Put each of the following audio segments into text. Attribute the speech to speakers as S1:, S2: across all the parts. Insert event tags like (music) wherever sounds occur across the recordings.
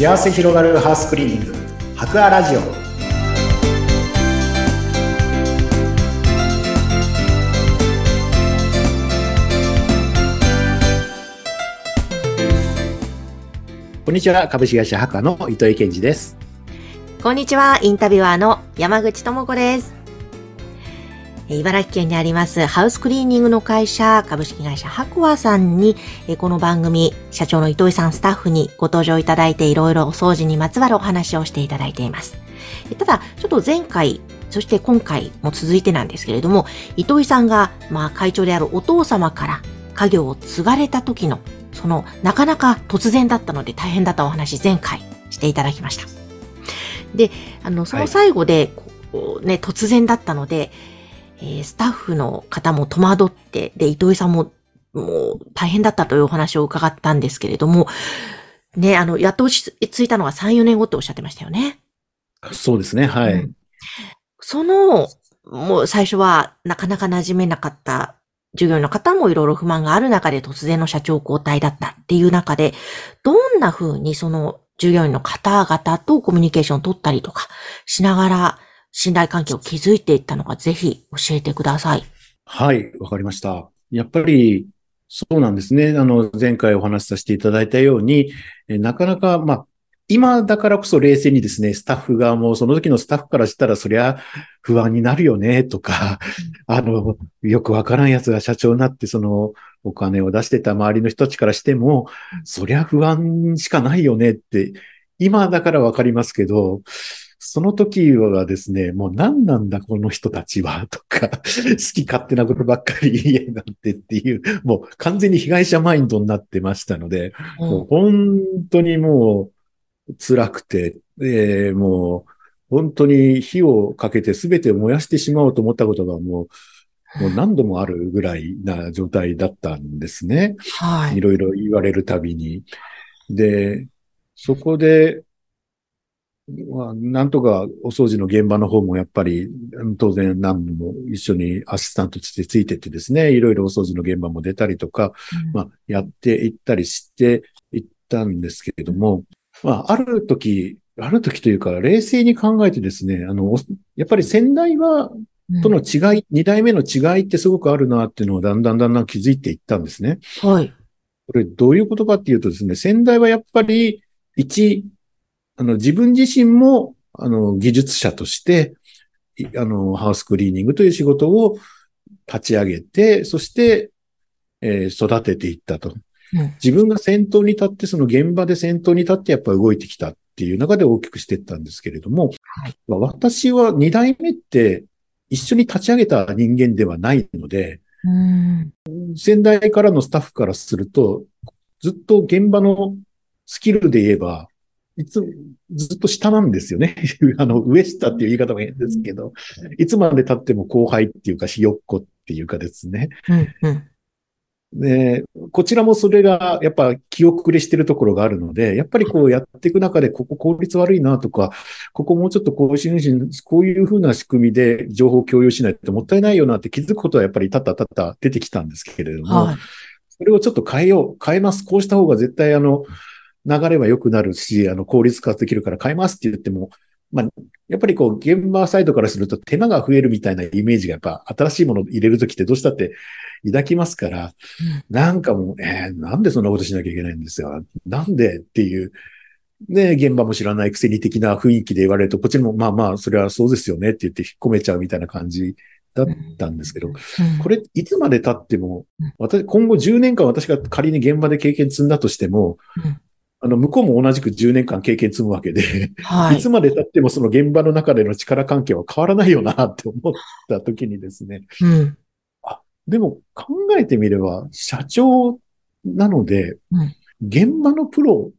S1: 幸せ広がるハウスクリーニング。博アラジオ。こんにちは。株式会社博アの糸井健二です。
S2: こんにちは、インタビュアーの山口智子です。茨城県にありますハウスクリーニングの会社、株式会社ハクワさんに、この番組、社長の糸井さんスタッフにご登場いただいていろいろお掃除にまつわるお話をしていただいています。ただ、ちょっと前回、そして今回も続いてなんですけれども、糸井さんが、まあ会長であるお父様から家業を継がれた時の、その、なかなか突然だったので大変だったお話、前回していただきました。で、あの、その最後で、こうね、突然だったので、えースタッフの方も戸惑って、で、糸井さんも、もう大変だったというお話を伺ったんですけれども、ね、あの、やっと落ち着いたのが3、4年後っておっしゃってましたよね。
S1: そうですねはい、
S2: うんその、もう最初はなかなか馴染めなかった従業員の方もいろいろ不満がある中で突然の社長交代だったっていう中で、どんな風にその従業員の方々とコミュニケーションを取ったりとかしながら信頼関係を築いていったのかぜひ教えてください。
S1: はい、わかりました。やっぱり、そうなんですね。あの、前回お話しさせていただいたように、えなかなか、まあ、今だからこそ冷静にですね、スタッフがもうその時のスタッフからしたらそりゃ不安になるよね、とか、あの、よくわからん奴が社長になってそのお金を出してた周りの人たちからしても、そりゃ不安しかないよねって、今だからわかりますけど、その時はですね、もう何なんだこの人たちは、(laughs) とか、好き勝手なことばっかり言いやがってっていう、もう完全に被害者マインドになってましたので、もう本当にもう辛くて、えーもう本当に火をかけて全てを燃やしてしまおうと思ったことがもう、もう何度もあるぐらいな状態だったんですね。
S2: はいい。
S1: ろいろ言われるたびに。で、そこで、まあ、なんとかお掃除の現場の方もやっぱり、うん当然何度も一緒にアシスタントとしてついてってですね、いろいろお掃除の現場も出たりとか、まあ、やっていったりしていったんですけれども、まあ、ある時、ある時というか、冷静に考えてですね、あの、おやっぱり先代は、
S2: うん
S1: との違い、二代目の違いってすごくあるなっていうのをだんだんだんだん気づいていったんですね。
S2: はい。
S1: これどういうことかっていうとですね、先代はやっぱり、一、あの、自分自身も、あの、技術者として、いあの、ハウスクリーニングという仕事を立ち上げて、そして、えー育てていったと。
S2: うん
S1: 自分が先頭に立って、その現場で先頭に立ってやっぱり動いてきたっていう中で大きくしていったんですけれども、
S2: はい
S1: まあ私は二代目って一緒に立ち上げた人間ではないので、
S2: うん。
S1: 先代からのスタッフからすると、ずっと現場のスキルで言えば、いつ、ずっと下なんですよね。(laughs) あの、上下っていう言い方も変ですけど、いつまで経っても後輩っていうか、ひよっこっていうかですね。
S2: うん。うん。
S1: で、こちらもそれが、やっぱ気遅れしてるところがあるので、やっぱりこうやっていく中で、ここ効率悪いなとか、ここもうちょっとこういうふうにこういうふうな仕組みで情報共有しないともったいないよなって気づくことはやっぱりたったたった出てきたんですけれども、
S2: はい。
S1: それをちょっと変えよう、変えます。こうした方が絶対あの、流れは良くなるし、あの、効率化できるから変えますって言っても、まあ、やっぱりこう、現場サイドからすると手間が増えるみたいなイメージがやっぱ新しいものを入れるときってどうしたって抱きますから、なんかもう、えーなんでそんなことしなきゃいけないんですよ。なんでっていう。で、現場も知らないくせに的な雰囲気で言われると、こっちもまあまあ、それはそうですよねって言って引っ込めちゃうみたいな感じだったんですけど、
S2: うん。
S1: これ、いつまで経っても
S2: うん、
S1: 私、今後10年間私が仮に現場で経験積んだとしても
S2: うん、
S1: あの、向こうも同じく10年間経験積むわけで、
S2: はい
S1: いつまで経ってもその現場の中での力関係は変わらないよなって思った時にですね、
S2: うん。
S1: でも考えてみれば、社長なので
S2: うん、
S1: 現場のプロ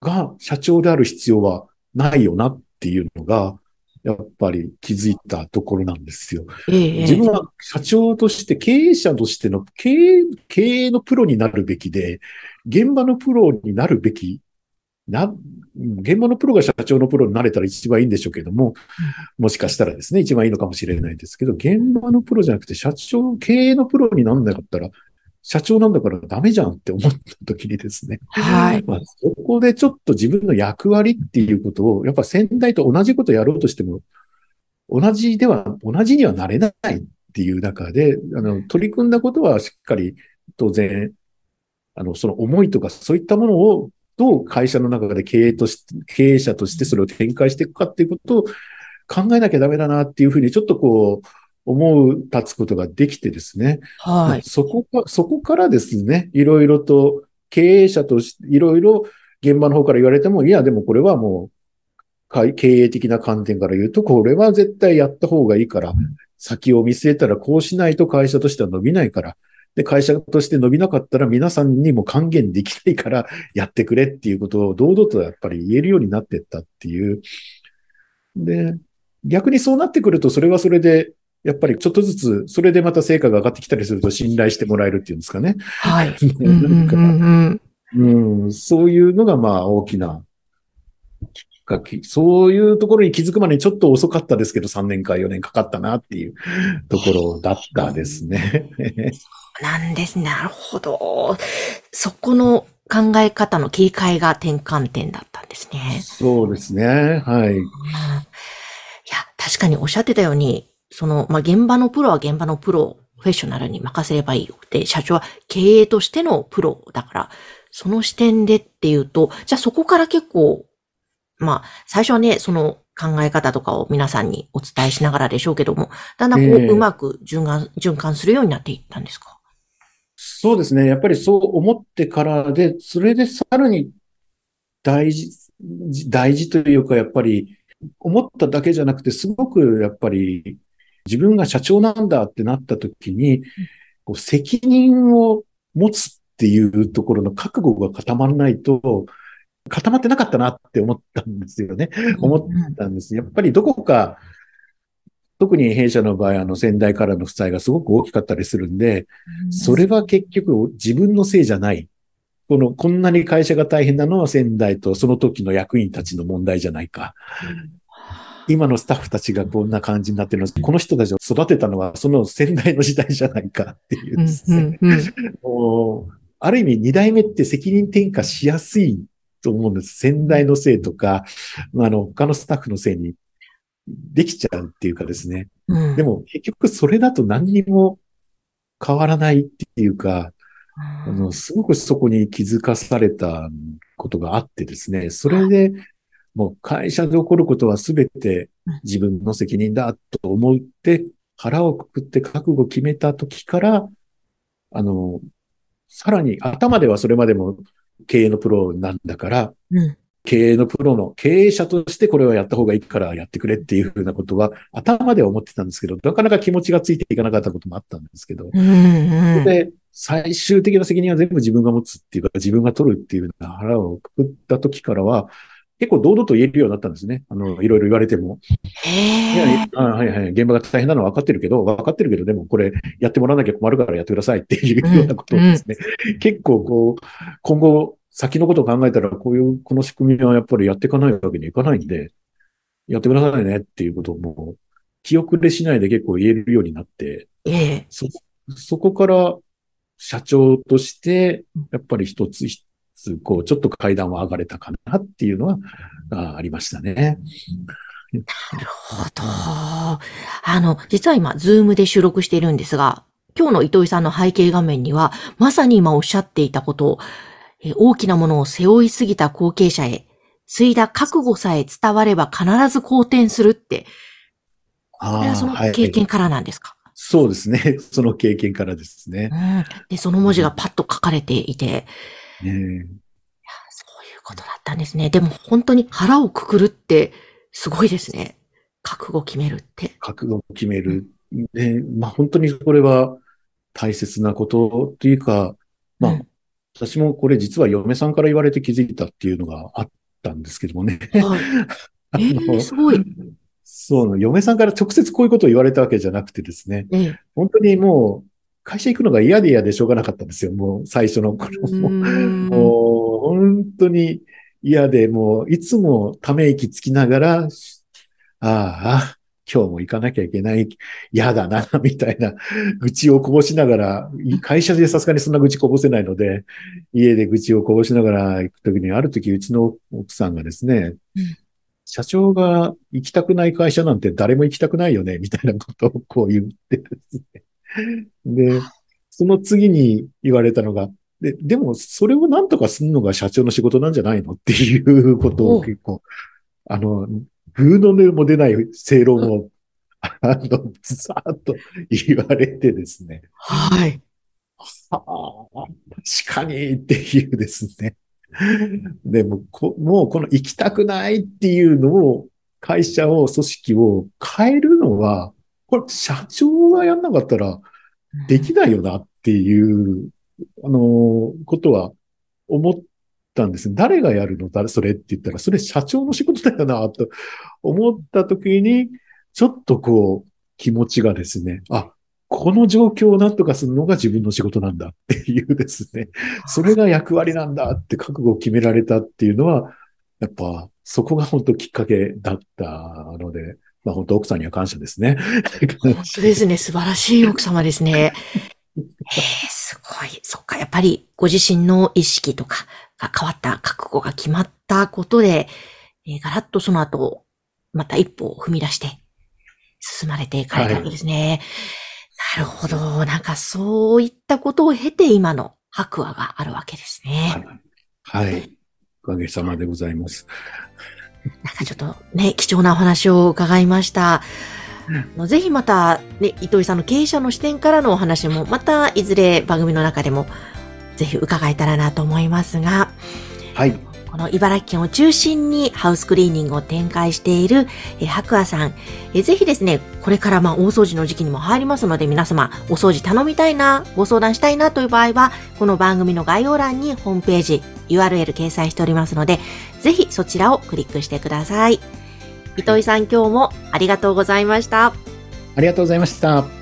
S1: が社長である必要はないよなっていうのが、やっぱり気づいたところなんですよ。
S2: ええ
S1: 自分は社長として、経営者としての経営、経営のプロになるべきで、現場のプロになるべき、な、うん現場のプロが社長のプロになれたら一番いいんでしょうけども、もしかしたらですね、一番いいのかもしれないですけど、現場のプロじゃなくて社長、経営のプロにならなかったら、社長なんだからダメじゃんって思った時にですね。
S2: はい。
S1: まあ、そこでちょっと自分の役割っていうことを、やっぱ先代と同じことやろうとしても、同じでは、同じにはなれないっていう中で、あの、取り組んだことはしっかり、当然、あの、その思いとかそういったものを、どう会社の中で経営として、経営者としてそれを展開していくかっていうことを考えなきゃダメだなっていうふうに、ちょっとこう、思う、立つことができてですね。
S2: はい。
S1: そこか、そこからですね、いろいろと経営者として、いろいろ現場の方から言われても、いや、でもこれはもう、会経営的な観点から言うと、これは絶対やった方がいいから、先を見据えたらこうしないと会社としては伸びないから、で、会社として伸びなかったら皆さんにも還元できないから (laughs) やってくれっていうことを堂々とやっぱり言えるようになってったっていう。で、逆にそうなってくると、それはそれで、やっぱりちょっとずつ、それでまた成果が上がってきたりすると信頼してもらえるっていうんですかね。
S2: はい。(laughs) うん
S1: そういうのがまあ大きなきっかけ、そういうところに気づくまでにちょっと遅かったですけど、3年か4年かかったなっていうところだったですね。
S2: なんですね。なるほど。そこの考え方の切り替えが転換点だったんですね。
S1: そうですね。はい。
S2: うんいや、確かにおっしゃってたように、その、まあ、現場のプロは現場のプロ、フェッショナルに任せればいいよって、社長は経営としてのプロだから、その視点でっていうと、じゃあそこから結構、まあ、最初はね、その考え方とかを皆さんにお伝えしながらでしょうけども、だんだんこう、
S1: ええ
S2: うまく循環、循環するようになっていったんですか？
S1: そうですね。やっぱりそう思ってからで、それでさらに大事、大事というか、やっぱり思っただけじゃなくて、すごくやっぱり自分が社長なんだってなった時に、こう責任を持つっていうところの覚悟が固まらないと、固まってなかったなって思ったんですよね。思ったんです。やっぱりどこか、特に弊社の場合、あの、先代からの負債がすごく大きかったりするんで、それは結局自分のせいじゃない。この、こんなに会社が大変なのは先代とその時の役員たちの問題じゃないか。今のスタッフたちがこんな感じになってるのは、この人たちを育てたのはその先代の時代じゃないかっていう
S2: うん
S1: ですね。ある意味二代目って責任転嫁しやすいと思うんです。先代のせいとか、まああの、他のスタッフのせいにできちゃうっていうかですね。
S2: うん
S1: でも結局それだと何にも変わらないっていうか、あの、すごくそこに気づかされたことがあってですね、それで、もう会社で起こることは全て自分の責任だと思って、腹をくくって覚悟を決めた時から、あの、さらに頭ではそれまでも経営のプロなんだから、
S2: うん。
S1: 経営のプロの経営者としてこれはやった方がいいからやってくれっていうふうなことは頭では思ってたんですけど、なかなか気持ちがついていかなかったこともあったんですけど、
S2: うんうん。
S1: で、最終的な責任は全部自分が持つっていうか、自分が取るっていうような腹をくくった時からは、結構堂々と言えるようになったんですね。あの、いろいろ言われても。いや
S2: へえ。
S1: あはいはい。現場が大変なのは分かってるけど、分かってるけど、でもこれやってもらわなきゃ困るからやってくださいっていうようなことをですね。結構こう、今後、先のことを考えたら、こういう、この仕組みはやっぱりやっていかないわけにはいかないんで、やってくださいねっていうことをもう、気遅れしないで結構言えるようになって、
S2: ええ。
S1: そ、そこから社長として、やっぱり一つ一つ、こう、ちょっと階段は上がれたかなっていうのは、あありましたね。
S2: なるほど。あの、実は今、ズームで収録しているんですが、今日の糸井さんの背景画面には、まさに今おっしゃっていたことを、え大きなものを背負いすぎた後継者へ、継いだ覚悟さえ伝われば必ず好転するって、これはその
S1: はい
S2: 経験からなんですか、
S1: そうですね。(laughs) その経験からですね。
S2: うん。で、その文字がパッと書かれていて、
S1: ね
S2: そういうことだったんですね。でも本当に腹をくくるって、すごいですね。覚悟決めるって。
S1: 覚悟を決める。で、まあ本当にこれは大切なことというか、まあ、
S2: うん
S1: 私もこれ実は嫁さんから言われて気づいたっていうのがあったんですけどもね。
S2: はい。(laughs)
S1: あ
S2: え
S1: の
S2: ー、すごい。
S1: そう、嫁さんから直接こういうことを言われたわけじゃなくてですね。
S2: ええ。
S1: 本当にもう、会社行くのが嫌で嫌でしょうがなかったんですよ。もう最初の頃も。
S2: ん
S1: もう、本当に嫌で、もう、いつもため息つきながら、ああ、今日も行かなきゃいけない、嫌だな、みたいな愚痴をこぼしながら、会社でさすがにそんな愚痴こぼせないので、家で愚痴をこぼしながら行くときに、あるときうちの奥さんがですね、
S2: うん
S1: 社長が行きたくない会社なんて誰も行きたくないよね、みたいなことをこう言ってですね。(laughs) で、その次に言われたのが、で、でもそれをなんとかするのが社長の仕事なんじゃないのっていうことを結構、あの、グーの音も出ない正論を、(laughs) あの、ずーっと言われてですね。
S2: はい。
S1: はあ、確かにっていうですね。でもこ、もうこの行きたくないっていうのを、会社を、組織を変えるのは、これ社長がやんなかったらできないよなっていう、あの、ことは思ったんです。ね。誰がやるの？誰、それって言ったら、それ社長の仕事だよな、と思った時に、ちょっとこう、気持ちがですね、あ、この状況を何とかするのが自分の仕事なんだっていうですね、それが役割なんだって覚悟を決められたっていうのは、やっぱそこが本当きっかけだったので、まあ本当奥さんには感謝ですね。(laughs)
S2: 本当ですね。素晴らしい奥様ですね。(laughs) えー、すごい。そっか。やっぱりご自身の意識とかが変わった覚悟が決まったことで、えー、ガラッとその後、また一歩を踏み出して進まれていかれたわけですね。なるほど。なんかそういったことを経て今の白亜があるわけですね。
S1: はい。はい。おかげさまでございます。
S2: なんかちょっとね、貴重なお話を伺いました。うん、ぜひまた、ね、糸井さんの経営者の視点からのお話も、またいずれ番組の中でもぜひ伺えたらなと思いますが、
S1: はい。
S2: この茨城県を中心にハウスクリーニングを展開している、え白亜さん、えぜひですね、これからまあ大掃除の時期にも入りますので、皆様お掃除頼みたいな、ご相談したいなという場合は、この番組の概要欄にホームページ、URL 掲載しておりますので、ぜひそちらをクリックしてください。糸井さん今日もありがとうございました。
S1: ありがとうございました。